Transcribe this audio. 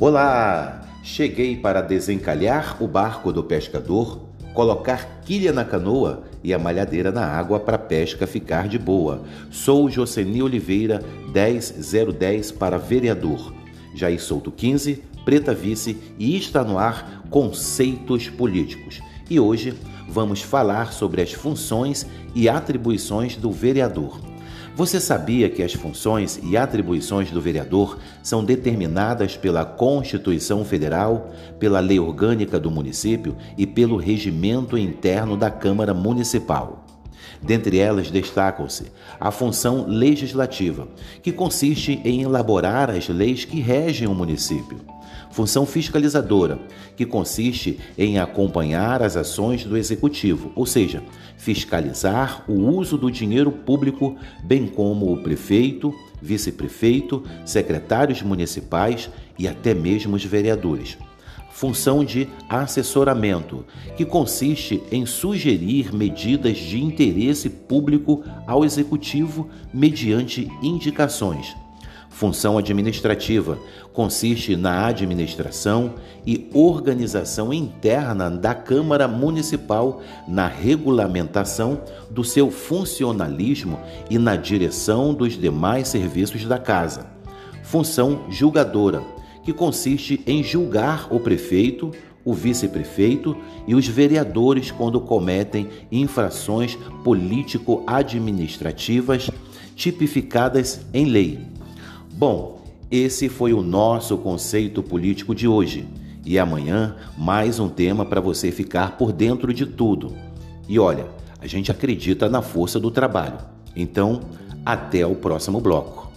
Olá! Cheguei para desencalhar o barco do pescador, colocar quilha na canoa e a malhadeira na água para a pesca ficar de boa. Sou Joseni Oliveira, 10010 para vereador. Jair Souto 15, Preta Vice e está no ar Conceitos Políticos. E hoje vamos falar sobre as funções e atribuições do vereador. Você sabia que as funções e atribuições do vereador são determinadas pela Constituição Federal, pela Lei Orgânica do Município e pelo Regimento Interno da Câmara Municipal? Dentre elas destacam-se a função legislativa, que consiste em elaborar as leis que regem o município. Função fiscalizadora, que consiste em acompanhar as ações do executivo, ou seja, fiscalizar o uso do dinheiro público, bem como o prefeito, vice-prefeito, secretários municipais e até mesmo os vereadores função de assessoramento, que consiste em sugerir medidas de interesse público ao executivo mediante indicações. Função administrativa consiste na administração e organização interna da Câmara Municipal, na regulamentação do seu funcionalismo e na direção dos demais serviços da casa. Função julgadora, que consiste em julgar o prefeito, o vice-prefeito e os vereadores quando cometem infrações político-administrativas tipificadas em lei Bom, esse foi o nosso conceito político de hoje. E amanhã, mais um tema para você ficar por dentro de tudo. E olha, a gente acredita na força do trabalho. Então, até o próximo bloco.